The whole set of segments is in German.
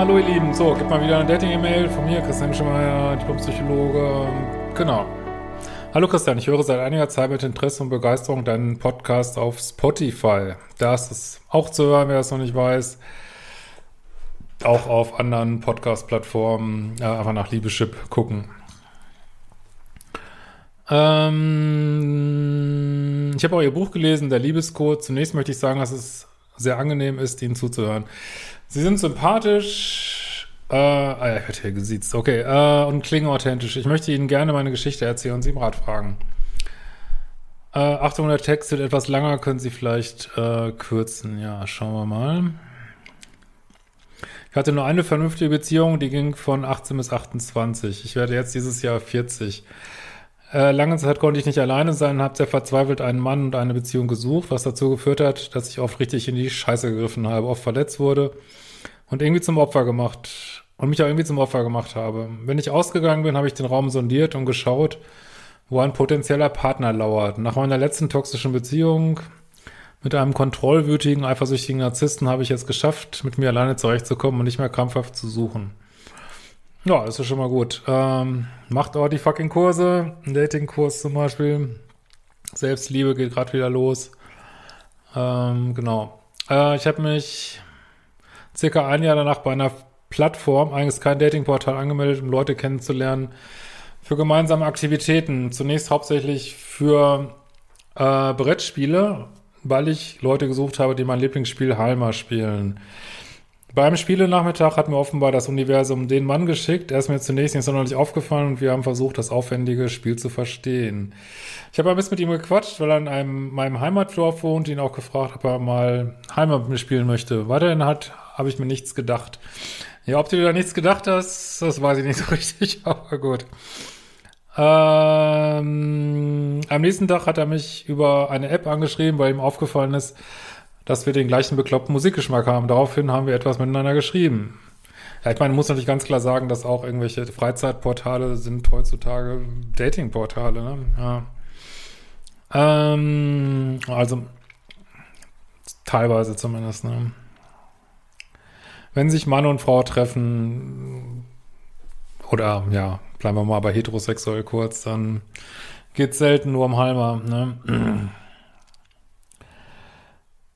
Hallo ihr Lieben. So, gibt mal wieder eine Dating-E-Mail von mir, Christian Schemeier, Diplompsychologe. Genau. Hallo Christian, ich höre seit einiger Zeit mit Interesse und Begeisterung deinen Podcast auf Spotify. Da ist es auch zu hören, wer es noch nicht weiß. Auch auf anderen Podcast-Plattformen ja, einfach nach Liebeschip gucken. Ähm, ich habe auch Ihr Buch gelesen, der Liebescode. Zunächst möchte ich sagen, dass es sehr angenehm ist, Ihnen zuzuhören. Sie sind sympathisch, äh, ah ja, ich werde hier gesiezt, okay, äh, und klingen authentisch. Ich möchte Ihnen gerne meine Geschichte erzählen und Sie im Rat fragen. Äh, Achtung, der Text wird etwas langer, können Sie vielleicht äh, kürzen. Ja, schauen wir mal. Ich hatte nur eine vernünftige Beziehung, die ging von 18 bis 28. Ich werde jetzt dieses Jahr 40. Äh, lange Zeit konnte ich nicht alleine sein, habe sehr verzweifelt einen Mann und eine Beziehung gesucht, was dazu geführt hat, dass ich oft richtig in die Scheiße gegriffen habe, oft verletzt wurde und irgendwie zum Opfer gemacht und mich auch irgendwie zum Opfer gemacht habe. Wenn ich ausgegangen bin, habe ich den Raum sondiert und geschaut, wo ein potenzieller Partner lauert. Nach meiner letzten toxischen Beziehung mit einem kontrollwütigen, eifersüchtigen Narzissten habe ich es geschafft, mit mir alleine zurechtzukommen und nicht mehr krampfhaft zu suchen. Ja, das ist schon mal gut. Ähm, macht auch die fucking Kurse. Ein Dating-Kurs zum Beispiel. Selbstliebe geht gerade wieder los. Ähm, genau. Äh, ich habe mich circa ein Jahr danach bei einer Plattform, eigentlich kein Datingportal, angemeldet, um Leute kennenzulernen für gemeinsame Aktivitäten. Zunächst hauptsächlich für äh, Brettspiele, weil ich Leute gesucht habe, die mein Lieblingsspiel Halma spielen. Beim Spielenachmittag hat mir offenbar das Universum den Mann geschickt. Er ist mir zunächst nicht sonderlich aufgefallen und wir haben versucht, das aufwendige Spiel zu verstehen. Ich habe ein bisschen mit ihm gequatscht, weil er in einem, meinem Heimatdorf wohnt, ihn auch gefragt, ob er mal Heimat mit mir spielen möchte. Weiterhin hat, habe ich mir nichts gedacht. Ja, ob du da nichts gedacht hast, das weiß ich nicht so richtig, aber gut. Ähm, am nächsten Tag hat er mich über eine App angeschrieben, weil ihm aufgefallen ist, dass wir den gleichen bekloppten Musikgeschmack haben. Daraufhin haben wir etwas miteinander geschrieben. Ja, ich meine, muss natürlich ganz klar sagen, dass auch irgendwelche Freizeitportale sind heutzutage Datingportale. Ne? Ja. Ähm, also teilweise zumindest. Ne? Wenn sich Mann und Frau treffen, oder ja, bleiben wir mal bei heterosexuell kurz, dann geht es selten nur um Halmer. Ne?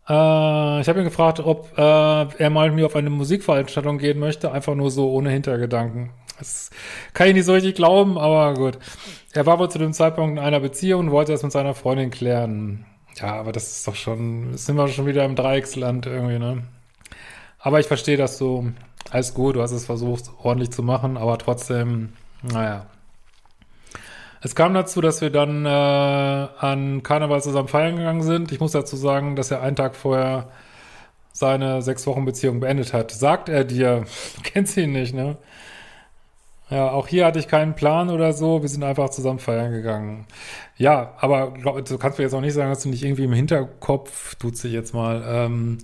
Äh, ich habe ihn gefragt, ob äh, er mal mit mir auf eine Musikveranstaltung gehen möchte, einfach nur so ohne Hintergedanken. Das kann ich nicht so richtig glauben, aber gut. Er war wohl zu dem Zeitpunkt in einer Beziehung und wollte das mit seiner Freundin klären. Ja, aber das ist doch schon, sind wir schon wieder im Dreiecksland irgendwie, ne? Aber ich verstehe das so. Alles gut, du hast es versucht, ordentlich zu machen, aber trotzdem, naja. Es kam dazu, dass wir dann äh, an Karneval zusammen feiern gegangen sind. Ich muss dazu sagen, dass er einen Tag vorher seine sechs Wochen Beziehung beendet hat. Sagt er dir, kennst ihn nicht, ne? Ja, auch hier hatte ich keinen Plan oder so. Wir sind einfach zusammen feiern gegangen. Ja, aber glaub, du kannst mir jetzt auch nicht sagen, dass du nicht irgendwie im Hinterkopf, tut sich jetzt mal, ähm,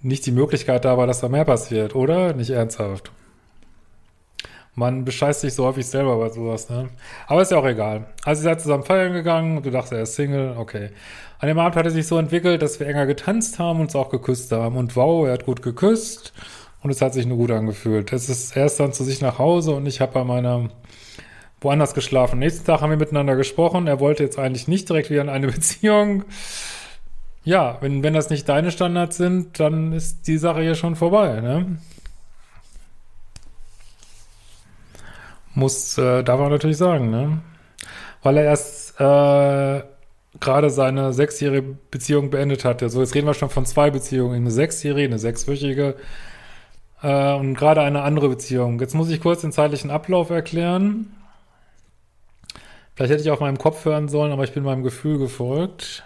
nicht die Möglichkeit da war, dass da mehr passiert, oder? Nicht ernsthaft. Man bescheißt sich so häufig selber bei sowas, ne? Aber ist ja auch egal. Also ihr seid zusammen feiern gegangen, du dachtest, er ist Single, okay. An dem Abend hat es sich so entwickelt, dass wir enger getanzt haben und uns auch geküsst haben. Und wow, er hat gut geküsst und es hat sich nur gut angefühlt. Es ist erst dann zu sich nach Hause und ich habe bei meiner woanders geschlafen. Nächsten Tag haben wir miteinander gesprochen. Er wollte jetzt eigentlich nicht direkt wieder in eine Beziehung. Ja, wenn, wenn das nicht deine Standards sind, dann ist die Sache hier schon vorbei, ne? Muss, äh, darf man natürlich sagen, ne? Weil er erst äh, gerade seine sechsjährige Beziehung beendet hatte. So, jetzt reden wir schon von zwei Beziehungen, eine sechsjährige, eine sechswöchige äh, und gerade eine andere Beziehung. Jetzt muss ich kurz den zeitlichen Ablauf erklären. Vielleicht hätte ich auf meinem Kopf hören sollen, aber ich bin meinem Gefühl gefolgt.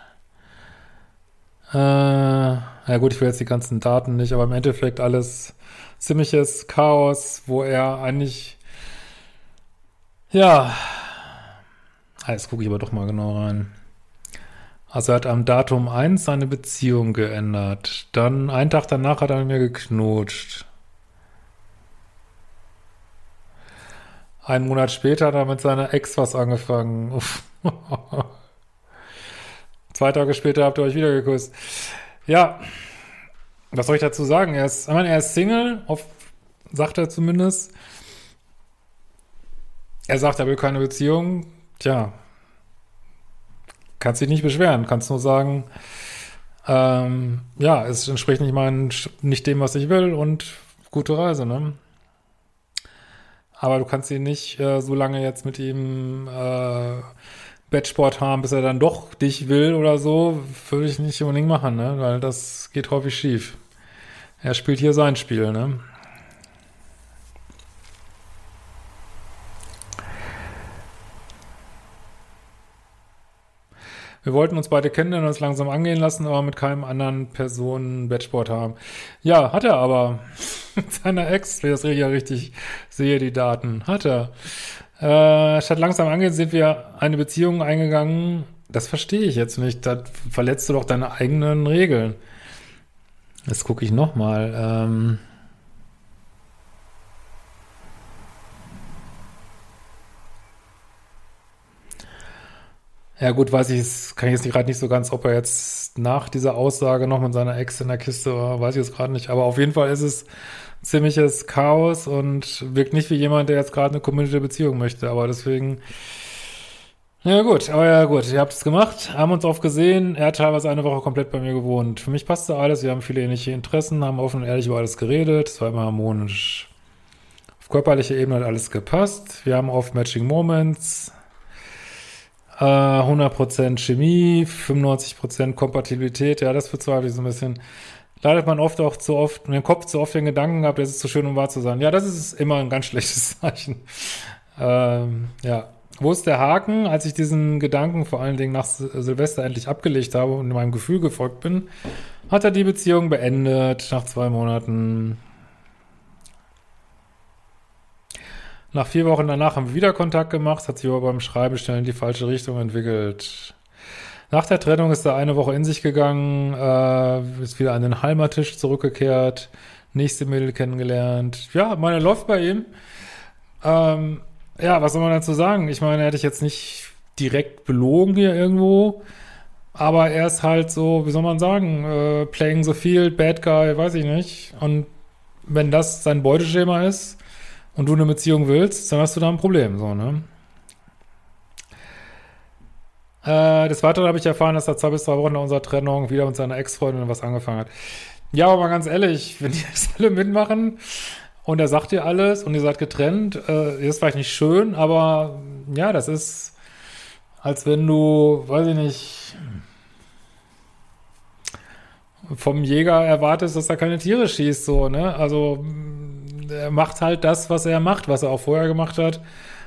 Äh, ja gut, ich will jetzt die ganzen Daten nicht, aber im Endeffekt alles ziemliches Chaos, wo er eigentlich, ja, jetzt gucke ich aber doch mal genau rein. Also er hat am Datum 1 seine Beziehung geändert. Dann einen Tag danach hat er mit mir geknutscht. Einen Monat später hat er mit seiner Ex was angefangen. Zwei Tage später habt ihr euch wieder geküsst. Ja, was soll ich dazu sagen? Er ist, ich meine, er ist Single, auf, sagt er zumindest. Er sagt, er will keine Beziehung. Tja, kannst dich nicht beschweren, kannst nur sagen, ähm, ja, es entspricht nicht meinen, nicht dem, was ich will und gute Reise, ne? Aber du kannst ihn nicht äh, so lange jetzt mit ihm äh, Bettsport haben, bis er dann doch dich will oder so, würde ich nicht unbedingt machen, ne? Weil das geht häufig schief. Er spielt hier sein Spiel, ne? Wir wollten uns beide kennenlernen und uns langsam angehen lassen, aber mit keinem anderen Personen Bettsport haben. Ja, hat er aber. mit seiner Ex, ich das ja richtig sehe, die Daten. Hat er. Äh, statt langsam angehen sind wir eine Beziehung eingegangen. Das verstehe ich jetzt nicht. Da verletzt du doch deine eigenen Regeln. Jetzt gucke ich nochmal. Ähm Ja, gut, weiß ich, kann ich jetzt gerade nicht so ganz, ob er jetzt nach dieser Aussage noch mit seiner Ex in der Kiste war, weiß ich jetzt gerade nicht. Aber auf jeden Fall ist es ziemliches Chaos und wirkt nicht wie jemand, der jetzt gerade eine community Beziehung möchte. Aber deswegen, ja gut, aber ja gut, ihr habt es gemacht, haben uns oft gesehen. Er hat teilweise eine Woche komplett bei mir gewohnt. Für mich passte alles, wir haben viele ähnliche Interessen, haben offen und ehrlich über alles geredet, es war immer harmonisch. Auf körperlicher Ebene hat alles gepasst. Wir haben oft Matching Moments, 100% äh, Chemie, 95% Kompatibilität, ja, das bezweifle ich so ein bisschen. Leidet man oft auch zu oft, mit dem Kopf zu oft den Gedanken gehabt, das ist zu schön, um wahr zu sein. Ja, das ist immer ein ganz schlechtes Zeichen. Ähm, ja. Wo ist der Haken? Als ich diesen Gedanken vor allen Dingen nach Silvester endlich abgelegt habe und meinem Gefühl gefolgt bin, hat er die Beziehung beendet nach zwei Monaten. Nach vier Wochen danach haben wir wieder Kontakt gemacht, hat sich aber beim Schreibestellen in die falsche Richtung entwickelt. Nach der Trennung ist er eine Woche in sich gegangen, äh, ist wieder an den Heimattisch zurückgekehrt, nächste Mädel kennengelernt. Ja, meine läuft bei ihm. Ähm, ja, was soll man dazu sagen? Ich meine, er hätte ich jetzt nicht direkt belogen hier irgendwo, aber er ist halt so, wie soll man sagen, äh, playing the field, bad guy, weiß ich nicht. Und wenn das sein Beuteschema ist, und du eine Beziehung willst, dann hast du da ein Problem, so, ne? Äh, des Weiteren habe ich erfahren, dass er zwei bis drei Wochen nach unserer Trennung wieder mit seiner Ex-Freundin was angefangen hat. Ja, aber mal ganz ehrlich, wenn die das alle mitmachen und er sagt dir alles und ihr seid getrennt, äh, ist vielleicht nicht schön, aber ja, das ist, als wenn du, weiß ich nicht, vom Jäger erwartest, dass er keine Tiere schießt, so, ne? Also, er macht halt das, was er macht, was er auch vorher gemacht hat,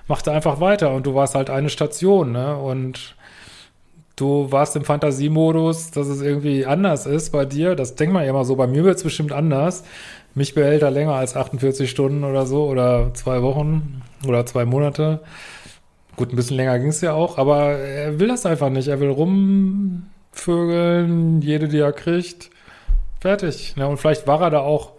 macht er einfach weiter und du warst halt eine Station, ne? Und du warst im Fantasiemodus, dass es irgendwie anders ist bei dir. Das denkt man ja immer so. Bei mir wird es bestimmt anders. Mich behält er länger als 48 Stunden oder so oder zwei Wochen oder zwei Monate. Gut, ein bisschen länger ging es ja auch, aber er will das einfach nicht. Er will rumvögeln, jede, die er kriegt. Fertig. Ja, und vielleicht war er da auch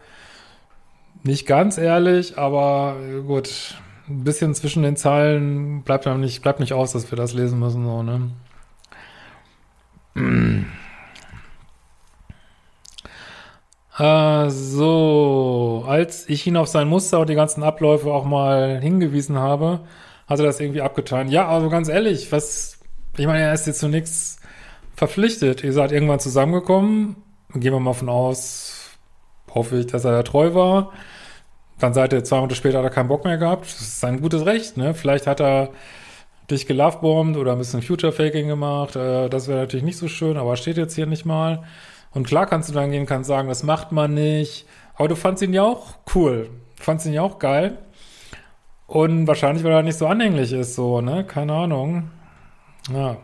nicht ganz ehrlich, aber gut, ein bisschen zwischen den Zeilen bleibt nicht, bleibt nicht aus, dass wir das lesen müssen, so, ne? Äh, so, als ich ihn auf sein Muster und die ganzen Abläufe auch mal hingewiesen habe, hat er das irgendwie abgetan. Ja, also ganz ehrlich, was, ich meine, er ist jetzt zu nichts verpflichtet. Ihr seid irgendwann zusammengekommen, gehen wir mal von aus, hoffe ich, dass er da treu war. Dann seid ihr zwei Monate später hat er keinen Bock mehr gehabt. Das ist sein gutes Recht, ne? Vielleicht hat er dich gelovebombt oder ein bisschen Future-Faking gemacht. Äh, das wäre natürlich nicht so schön, aber steht jetzt hier nicht mal. Und klar kannst du dann gehen, kannst sagen, das macht man nicht. Aber du fandst ihn ja auch cool. Fandst ihn ja auch geil. Und wahrscheinlich, weil er nicht so anhänglich ist, so, ne? Keine Ahnung. Ja.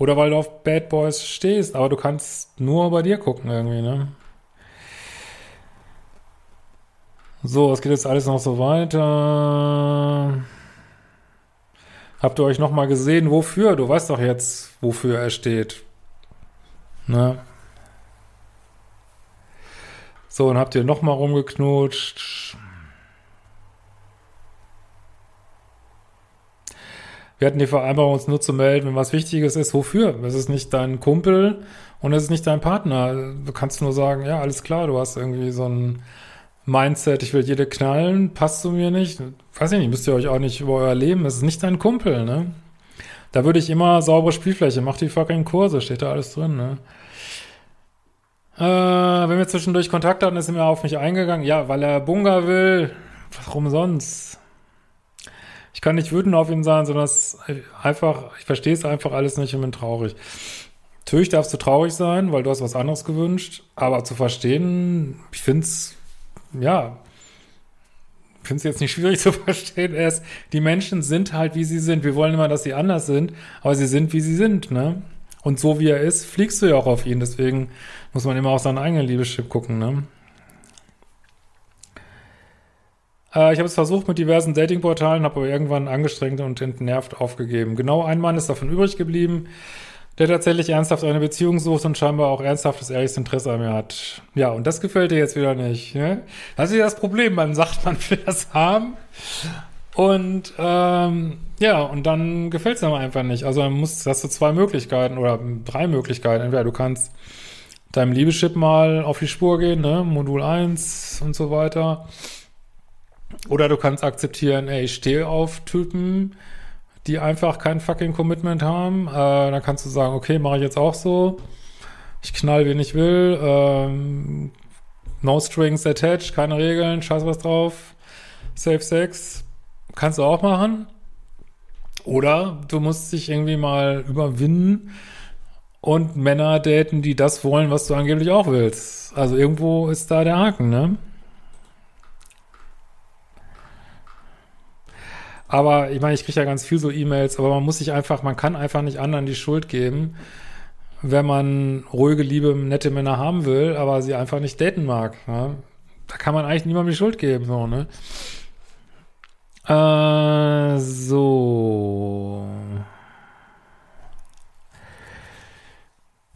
Oder weil du auf Bad Boys stehst, aber du kannst nur bei dir gucken irgendwie, ne? So, es geht jetzt alles noch so weiter. Habt ihr euch nochmal gesehen, wofür? Du weißt doch jetzt, wofür er steht. Ne? So, und habt ihr nochmal rumgeknutscht. Wir hatten die Vereinbarung, uns nur zu melden, wenn was Wichtiges ist. Wofür? Es ist nicht dein Kumpel und es ist nicht dein Partner. Du kannst nur sagen, ja, alles klar, du hast irgendwie so ein Mindset, ich will jede knallen, passt zu mir nicht. Weiß ich nicht, müsst ihr euch auch nicht über euer Leben, es ist nicht dein Kumpel, ne? Da würde ich immer saubere Spielfläche, mach die fucking Kurse, steht da alles drin, ne? Äh, wenn wir zwischendurch Kontakt hatten, ist er mir auf mich eingegangen. Ja, weil er Bunga will. Warum sonst? Ich kann nicht wütend auf ihn sein, sondern es einfach, ich verstehe es einfach alles nicht und bin traurig. Natürlich darfst du traurig sein, weil du hast was anderes gewünscht, aber zu verstehen, ich finde es ja, finde es jetzt nicht schwierig zu verstehen. Erst, die Menschen sind halt, wie sie sind. Wir wollen immer, dass sie anders sind, aber sie sind, wie sie sind, ne? Und so wie er ist, fliegst du ja auch auf ihn. Deswegen muss man immer auf seinen eigenen Liebeschip gucken, ne? Äh, ich habe es versucht mit diversen Datingportalen, habe aber irgendwann angestrengt und entnervt aufgegeben. Genau ein Mann ist davon übrig geblieben der tatsächlich ernsthaft eine Beziehung sucht und scheinbar auch ernsthaftes, ehrliches Interesse an mir hat. Ja, und das gefällt dir jetzt wieder nicht. Ne? Das ist ja das Problem. Man sagt, man will das haben. Und ähm, ja, und dann gefällt es einem einfach nicht. Also man muss, hast du zwei Möglichkeiten oder drei Möglichkeiten. Entweder du kannst deinem Liebeschip mal auf die Spur gehen, ne? Modul 1 und so weiter. Oder du kannst akzeptieren, ey, ich stehe auf Typen, die einfach kein fucking Commitment haben. Äh, dann kannst du sagen, okay, mache ich jetzt auch so. Ich knall, wen ich will. Ähm, no strings attached, keine Regeln, scheiß was drauf. Safe Sex. Kannst du auch machen. Oder du musst dich irgendwie mal überwinden und Männer daten, die das wollen, was du angeblich auch willst. Also irgendwo ist da der Haken, ne? Aber ich meine, ich kriege ja ganz viel so E-Mails, aber man muss sich einfach, man kann einfach nicht anderen die Schuld geben, wenn man ruhige, liebe, nette Männer haben will, aber sie einfach nicht daten mag. Ne? Da kann man eigentlich niemandem die Schuld geben, so, ne? Äh, so.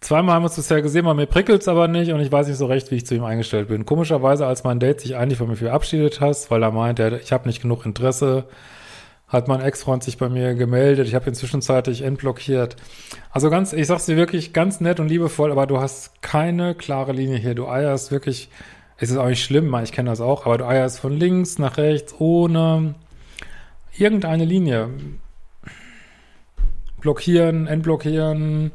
Zweimal haben wir uns bisher gesehen, bei mir prickelt's aber nicht und ich weiß nicht so recht, wie ich zu ihm eingestellt bin. Komischerweise, als mein Date sich eigentlich von mir verabschiedet hast, weil er meint, ich habe nicht genug Interesse, hat mein Ex-Freund sich bei mir gemeldet. Ich habe ihn zwischenzeitlich entblockiert. Also ganz, ich sag's dir wirklich ganz nett und liebevoll, aber du hast keine klare Linie hier. Du eierst wirklich, es ist auch nicht schlimm, ich kenne das auch, aber du eierst von links nach rechts ohne irgendeine Linie. Blockieren, entblockieren.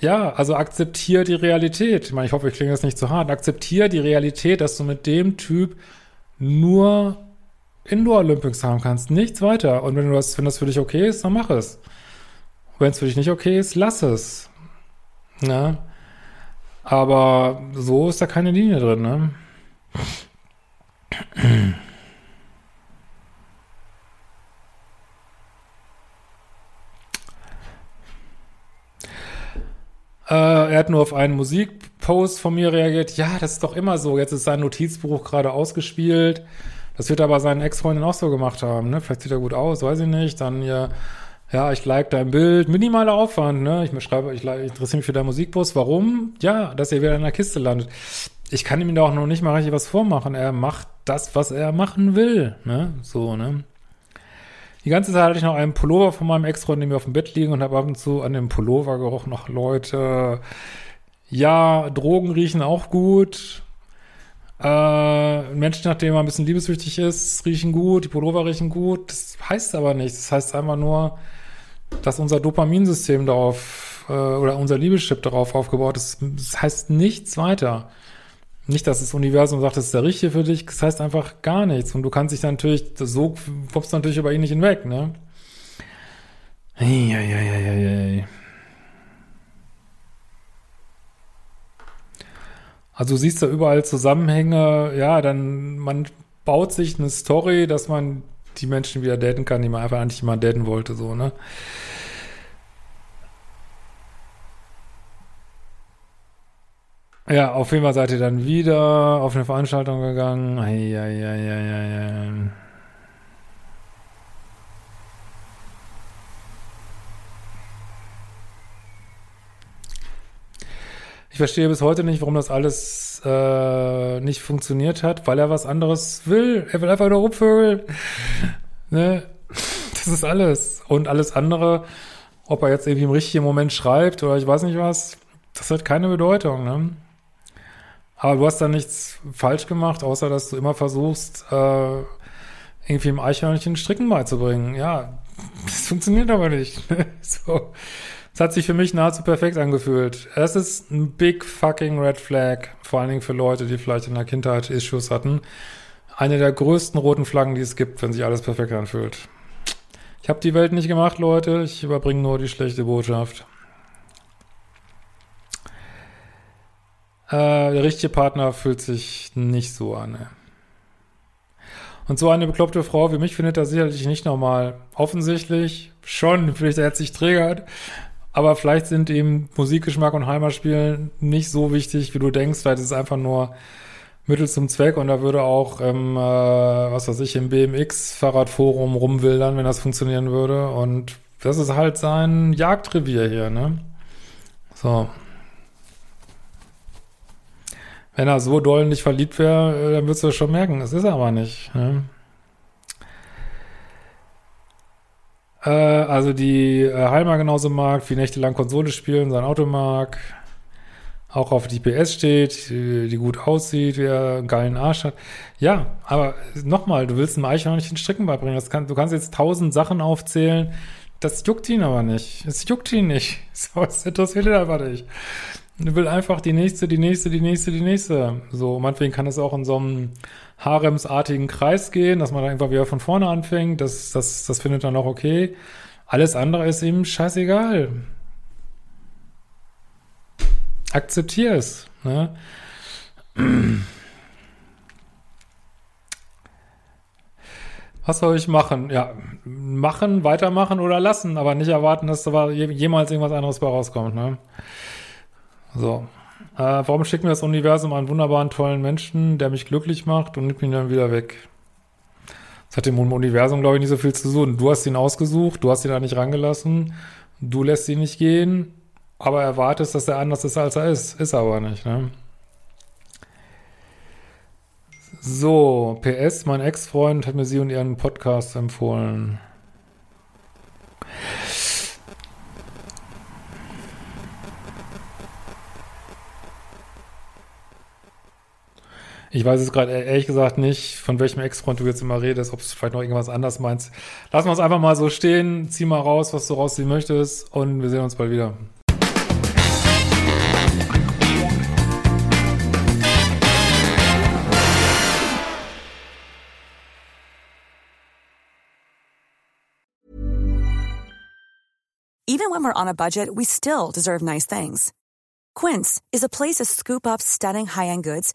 Ja, also akzeptier die Realität. Ich meine, ich hoffe, ich klinge das nicht zu hart. Akzeptier die Realität, dass du mit dem Typ nur Indoor Olympics haben kannst, nichts weiter. Und wenn du das, wenn das für dich okay ist, dann mach es. Wenn es für dich nicht okay ist, lass es. Ne? Aber so ist da keine Linie drin, ne? Äh, er hat nur auf einen Musikpost von mir reagiert. Ja, das ist doch immer so. Jetzt ist sein Notizbuch gerade ausgespielt. Das wird aber seinen Ex-Freundin auch so gemacht haben, ne? Vielleicht sieht er gut aus, weiß ich nicht. Dann ja, ja, ich like dein Bild. Minimaler Aufwand, ne? Ich schreibe, ich, ich interessiere mich für deinen Musikbus. Warum? Ja, dass er wieder in der Kiste landet. Ich kann ihm da auch noch nicht mal richtig was vormachen. Er macht das, was er machen will, ne? So, ne? Die ganze Zeit hatte ich noch einen Pullover von meinem Ex-Freund neben mir auf dem Bett liegen und habe ab und zu an dem Pullover gerochen. Noch Leute, ja, Drogen riechen auch gut. Äh, Menschen, nachdem man ein bisschen liebessüchtig ist, riechen gut, die Pullover riechen gut. Das heißt aber nichts. Das heißt einfach nur, dass unser Dopaminsystem darauf äh, oder unser Liebeschip darauf aufgebaut ist. Das heißt nichts weiter. Nicht, dass das Universum sagt, das ist der Richtige für dich, das heißt einfach gar nichts. Und du kannst dich dann natürlich, so kommst du natürlich über ihn nicht hinweg, ne? Eieieiei. Also du siehst da überall Zusammenhänge, ja, dann man baut sich eine Story, dass man die Menschen wieder daten kann, die man einfach eigentlich mal daten wollte, so, ne? Ja, auf jeden Fall seid ihr dann wieder auf eine Veranstaltung gegangen. Eieieiei. Ich verstehe bis heute nicht, warum das alles äh, nicht funktioniert hat, weil er was anderes will. Er will einfach nur rumvögeln. ne? Das ist alles. Und alles andere, ob er jetzt irgendwie im richtigen Moment schreibt oder ich weiß nicht was, das hat keine Bedeutung. Ne? Aber du hast da nichts falsch gemacht, außer dass du immer versuchst, äh, irgendwie im Eichhörnchen Stricken beizubringen. Ja, das funktioniert aber nicht. so. Es hat sich für mich nahezu perfekt angefühlt. Es ist ein big fucking red flag, vor allen Dingen für Leute, die vielleicht in der Kindheit Issues hatten. Eine der größten roten Flaggen, die es gibt, wenn sich alles perfekt anfühlt. Ich habe die Welt nicht gemacht, Leute. Ich überbringe nur die schlechte Botschaft. Äh, der richtige Partner fühlt sich nicht so an. Ne? Und so eine bekloppte Frau wie mich findet er sicherlich nicht normal. Offensichtlich schon, vielleicht er hat sich triggert. Aber vielleicht sind ihm Musikgeschmack und Heimatspielen nicht so wichtig, wie du denkst. Vielleicht ist es einfach nur Mittel zum Zweck und da würde auch, ähm, äh, was weiß ich, im BMX-Fahrradforum rumwildern, wenn das funktionieren würde. Und das ist halt sein Jagdrevier hier, ne? So. Wenn er so doll nicht verliebt wäre, äh, dann würdest du schon merken. Das ist er aber nicht. Ne? Äh, also die äh, Heimer genauso mag, wie nächtelang Konsole spielen, sein Auto mag, auch auf die PS steht, die, die gut aussieht, wie er einen geilen Arsch hat. Ja, aber nochmal, du willst einem Eichhörnchen Stricken beibringen. Kann, du kannst jetzt tausend Sachen aufzählen, das juckt ihn aber nicht. Es juckt ihn nicht. So, das interessiert ihn einfach nicht. Du will einfach die nächste, die nächste, die nächste, die nächste. So, meinetwegen kann es auch in so einem haremsartigen Kreis gehen, dass man dann einfach wieder von vorne anfängt. Das, das, das findet dann auch okay. Alles andere ist ihm scheißegal. Akzeptier es. Ne? Was soll ich machen? Ja, machen, weitermachen oder lassen, aber nicht erwarten, dass da jemals irgendwas anderes bei rauskommt. Ne? So. Äh, warum schickt mir das Universum einen wunderbaren, tollen Menschen, der mich glücklich macht und nimmt ihn dann wieder weg? Das hat dem Universum, glaube ich, nicht so viel zu tun. Du hast ihn ausgesucht, du hast ihn da nicht rangelassen, du lässt ihn nicht gehen, aber erwartest, dass er anders ist, als er ist. Ist aber nicht, ne? So, PS, mein Ex-Freund hat mir sie und ihren Podcast empfohlen. Ich weiß es gerade ehrlich gesagt nicht, von welchem Ex-Freund du jetzt immer redest, ob es vielleicht noch irgendwas anders meinst. Lass uns einfach mal so stehen, zieh mal raus, was du rausziehen möchtest und wir sehen uns bald wieder. Even when we're on a budget, we still deserve nice things. Quince is a place to scoop up stunning high-end goods